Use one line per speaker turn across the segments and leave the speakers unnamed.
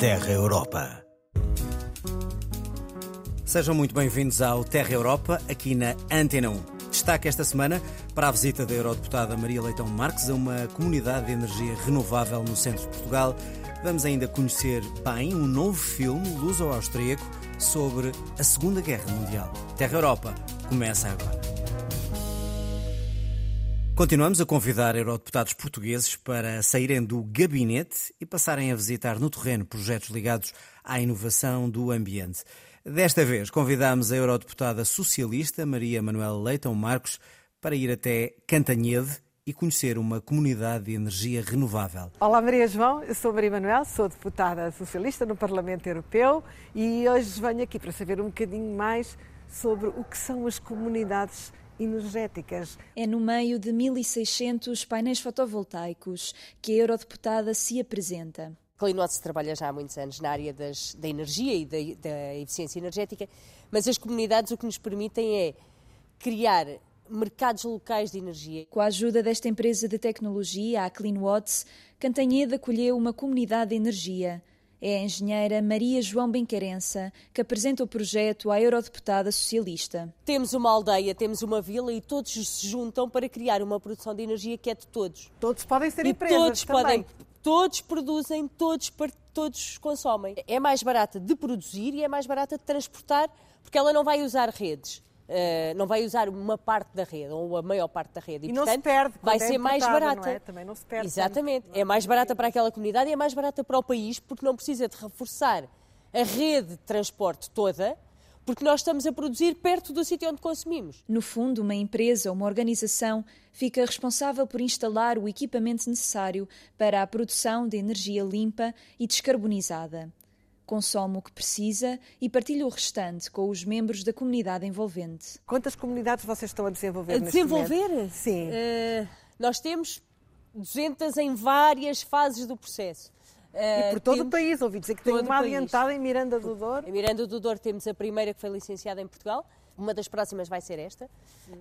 Terra Europa. Sejam muito bem-vindos ao Terra Europa, aqui na Antena 1. Destaque esta semana para a visita da eurodeputada Maria Leitão Marques a uma comunidade de energia renovável no centro de Portugal. Vamos ainda conhecer bem um novo filme luso-austríaco sobre a Segunda Guerra Mundial. Terra Europa começa agora. Continuamos a convidar eurodeputados portugueses para saírem do gabinete e passarem a visitar no terreno projetos ligados à inovação do ambiente. Desta vez convidamos a eurodeputada socialista Maria Manuela Leitão Marcos para ir até Cantanhede e conhecer uma comunidade de energia renovável.
Olá Maria João, eu sou Maria Manuel, sou deputada socialista no Parlamento Europeu e hoje venho aqui para saber um bocadinho mais sobre o que são as comunidades energéticas.
É no meio de 1.600 painéis fotovoltaicos que a eurodeputada se apresenta.
Clinote trabalha já há muitos anos na área das, da energia e da, da eficiência energética, mas as comunidades o que nos permitem é criar mercados locais de energia.
Com a ajuda desta empresa de tecnologia, a CleanWatts, Cantanhede acolheu uma comunidade de energia. É a engenheira Maria João Benquerença que apresenta o projeto à eurodeputada socialista.
Temos uma aldeia, temos uma vila e todos se juntam para criar uma produção de energia que é de todos.
Todos podem ser
e
empresas
todos
também.
podem, todos produzem, todos todos consomem. É mais barata de produzir e é mais barata de transportar porque ela não vai usar redes. Uh, não vai usar uma parte da rede ou a maior parte da rede
e,
e
não
portanto,
se perde
vai
é
ser mais barata.
É? Também não se perde.
Exatamente. Tanto. É mais barata para aquela comunidade e é mais barata para o país porque não precisa de reforçar a rede de transporte toda porque nós estamos a produzir perto do sítio onde consumimos.
No fundo, uma empresa ou uma organização fica responsável por instalar o equipamento necessário para a produção de energia limpa e descarbonizada consome o que precisa e partilha o restante com os membros da comunidade envolvente.
Quantas comunidades vocês estão a desenvolver?
A desenvolver?
Sim.
Uh, nós temos 200 em várias fases do processo.
Uh, e por todo o país, ouvi dizer que tem uma adiantada em Miranda do Douro.
Em Miranda do Douro temos a primeira que foi licenciada em Portugal. Uma das próximas vai ser esta,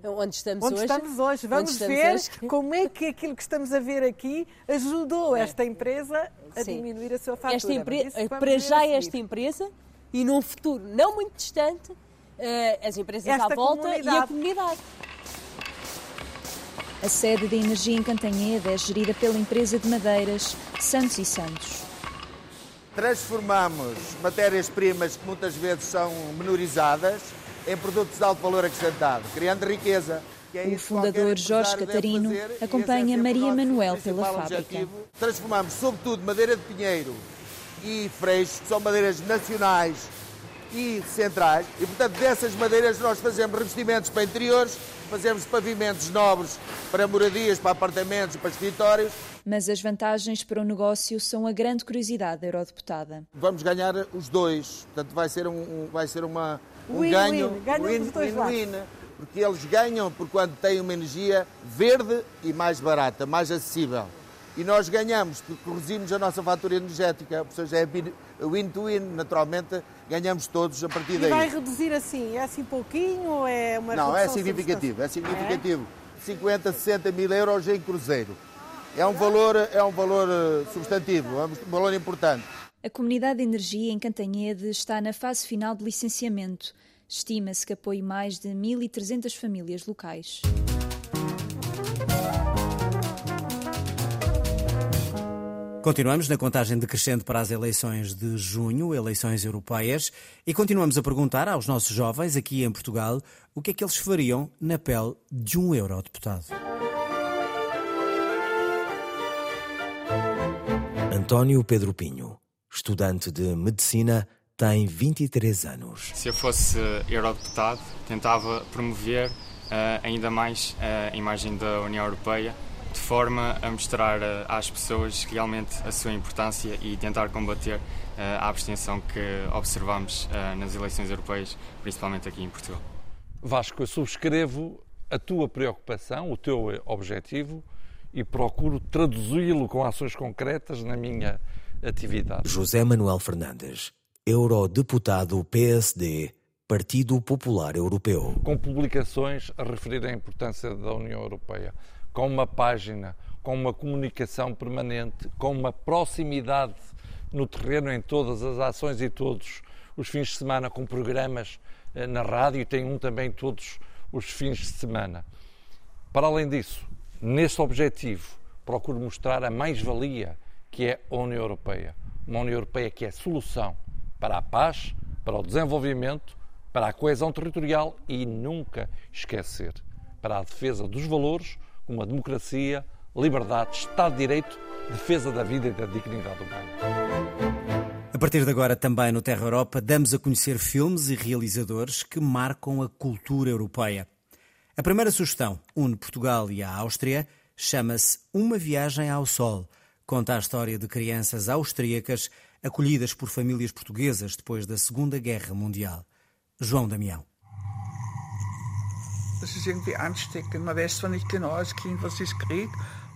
onde estamos
onde
hoje.
Estamos hoje. Vamos
estamos
ver
hoje.
como é que aquilo que estamos a ver aqui ajudou esta empresa a
Sim.
diminuir a sua fatura.
Esta empre... Para já esta empresa e num futuro não muito distante, as empresas
esta
à volta
comunidade.
e a comunidade.
A sede de energia em Cantanhede é gerida pela empresa de madeiras Santos e Santos.
Transformamos matérias-primas que muitas vezes são menorizadas em produtos de alto valor acrescentado, criando riqueza.
É o fundador Jorge Catarino acompanha
é
Maria Manuel pela fábrica.
Transformamos, sobretudo, madeira de pinheiro e freixo, que são madeiras nacionais e centrais, e portanto dessas madeiras nós fazemos revestimentos para interiores, fazemos pavimentos nobres para moradias, para apartamentos, para escritórios.
Mas as vantagens para o negócio são a grande curiosidade da eurodeputada.
Vamos ganhar os dois, portanto vai ser, um, vai ser uma, um
win,
ganho,
win, ganho
win,
dos dois
win,
lados.
win, porque eles ganham por quando têm uma energia verde e mais barata, mais acessível. E nós ganhamos porque reduzimos a nossa fatura energética, ou seja, é win-to-win, naturalmente ganhamos todos a partir
E
daí.
vai reduzir assim? É assim pouquinho ou é uma
Não, é significativo, é significativo. 50, 60 mil euros em cruzeiro. É um valor, é um valor eh, substantivo, é um valor importante.
A comunidade de energia em Cantanhede está na fase final de licenciamento. Estima-se que apoie mais de 1.300 famílias locais.
Continuamos na contagem decrescente para as eleições de junho, eleições europeias, e continuamos a perguntar aos nossos jovens aqui em Portugal o que é que eles fariam na pele de um eurodeputado. António Pedro Pinho, estudante de medicina, tem 23 anos.
Se eu fosse eurodeputado, tentava promover uh, ainda mais uh, a imagem da União Europeia de forma a mostrar uh, às pessoas realmente a sua importância e tentar combater a abstenção que observamos nas eleições europeias, principalmente aqui em Portugal.
Vasco, eu subscrevo a tua preocupação, o teu objetivo e procuro traduzi-lo com ações concretas na minha atividade.
José Manuel Fernandes, eurodeputado PSD, Partido Popular Europeu.
Com publicações a referir a importância da União Europeia, com uma página, com uma comunicação permanente, com uma proximidade no terreno em todas as ações e todos os fins de semana com programas eh, na rádio e tem um também todos os fins de semana. Para além disso, nesse objetivo, procuro mostrar a mais-valia que é a União Europeia. Uma União Europeia que é solução para a paz, para o desenvolvimento, para a coesão territorial e nunca esquecer para a defesa dos valores como a democracia, liberdade, Estado de Direito, defesa da vida e da dignidade humana.
A partir de agora, também no Terra Europa, damos a conhecer filmes e realizadores que marcam a cultura europeia. A primeira sugestão une Portugal e a Áustria, chama-se Uma Viagem ao Sol. Conta a história de crianças austríacas acolhidas por famílias portuguesas depois da Segunda Guerra Mundial. João Damião.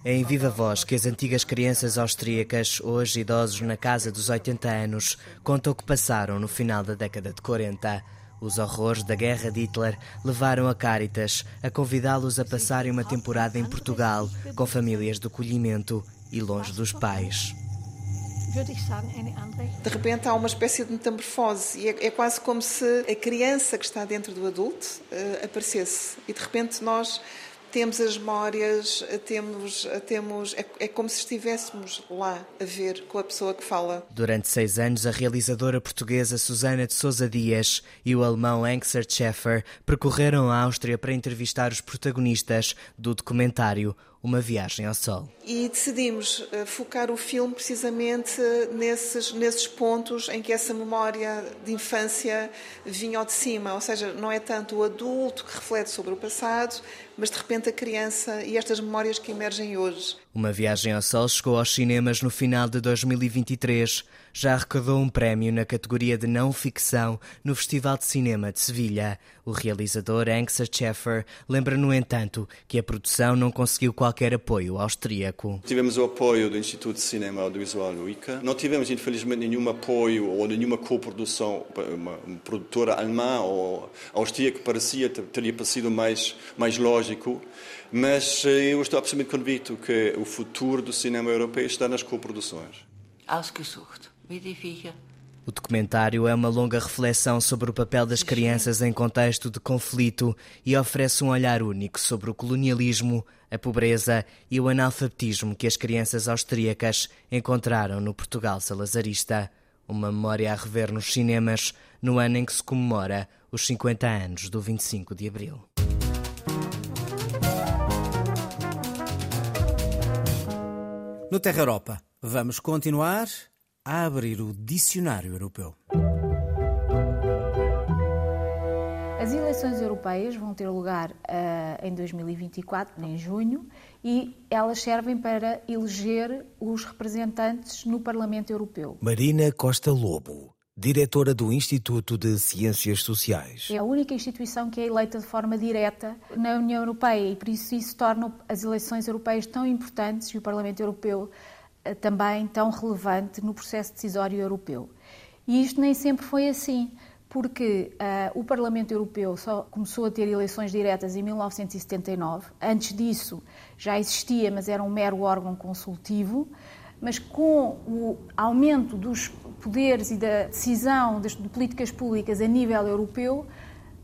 É em viva voz que as antigas crianças austríacas, hoje idosos na casa dos 80 anos, contam o que passaram no final da década de 40. Os horrores da guerra de Hitler levaram a Caritas a convidá-los a passarem uma temporada em Portugal, com famílias de acolhimento e longe dos pais.
De repente há uma espécie de metamorfose e é, é, quase como se a criança que está dentro do adulto uh, aparecesse e de repente nós temos as memórias, temos, temos é, é, como se estivéssemos lá a ver com a pessoa que fala.
Durante seis anos, a realizadora portuguesa Susana de Sousa Dias e o alemão Ankser Schäfer percorreram a Áustria para entrevistar os protagonistas do documentário uma viagem ao sol.
E decidimos eh, focar o filme precisamente nesses, nesses pontos em que essa memória de infância vinha ao de cima, ou seja, não é tanto o adulto que reflete sobre o passado, mas de repente a criança e estas memórias que emergem hoje.
Uma viagem ao sol chegou aos cinemas no final de 2023 já arrecadou um prémio na categoria de não ficção no Festival de Cinema de Sevilha. O realizador Anksa Scheffer lembra, no entanto, que a produção não conseguiu qualquer apoio austríaco.
Tivemos o apoio do Instituto de Cinema Audiovisual no ICA. Não tivemos, infelizmente, nenhum apoio ou nenhuma coprodução. Uma, uma produtora alemã ou austríaca parecia, teria parecido mais, mais lógico. Mas eh, eu estou absolutamente convicto que o futuro do cinema europeu está nas coproduções.
Ausgesucht. O documentário é uma longa reflexão sobre o papel das crianças em contexto de conflito e oferece um olhar único sobre o colonialismo, a pobreza e o analfabetismo que as crianças austríacas encontraram no Portugal salazarista. Uma memória a rever nos cinemas no ano em que se comemora os 50 anos do 25 de abril.
No Terra Europa, vamos continuar a abrir o Dicionário Europeu.
As eleições europeias vão ter lugar uh, em 2024, em junho, e elas servem para eleger os representantes no Parlamento Europeu.
Marina Costa Lobo, diretora do Instituto de Ciências Sociais.
É a única instituição que é eleita de forma direta na União Europeia e por isso isso torna as eleições europeias tão importantes e o Parlamento Europeu também tão relevante no processo decisório europeu. E isto nem sempre foi assim, porque uh, o Parlamento Europeu só começou a ter eleições diretas em 1979. Antes disso já existia, mas era um mero órgão consultivo. Mas com o aumento dos poderes e da decisão de políticas públicas a nível europeu,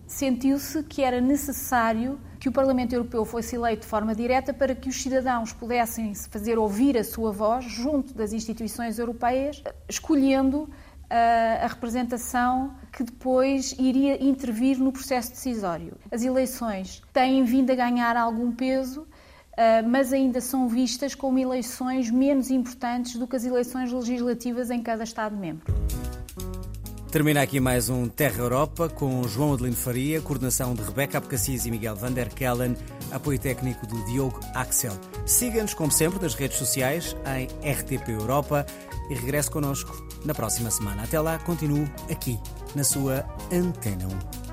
sentiu-se que era necessário que o Parlamento Europeu fosse eleito de forma direta para que os cidadãos pudessem fazer ouvir a sua voz junto das instituições europeias, escolhendo ah, a representação que depois iria intervir no processo decisório. As eleições têm vindo a ganhar algum peso, ah, mas ainda são vistas como eleições menos importantes do que as eleições legislativas em cada Estado-membro.
Termina aqui mais um Terra Europa com João Adelino Faria, coordenação de Rebeca Abcacis e Miguel van der Kellen, apoio técnico de Diogo Axel. Siga-nos, como sempre, nas redes sociais em RTP Europa e regresse connosco na próxima semana. Até lá, continuo aqui na sua Antena 1.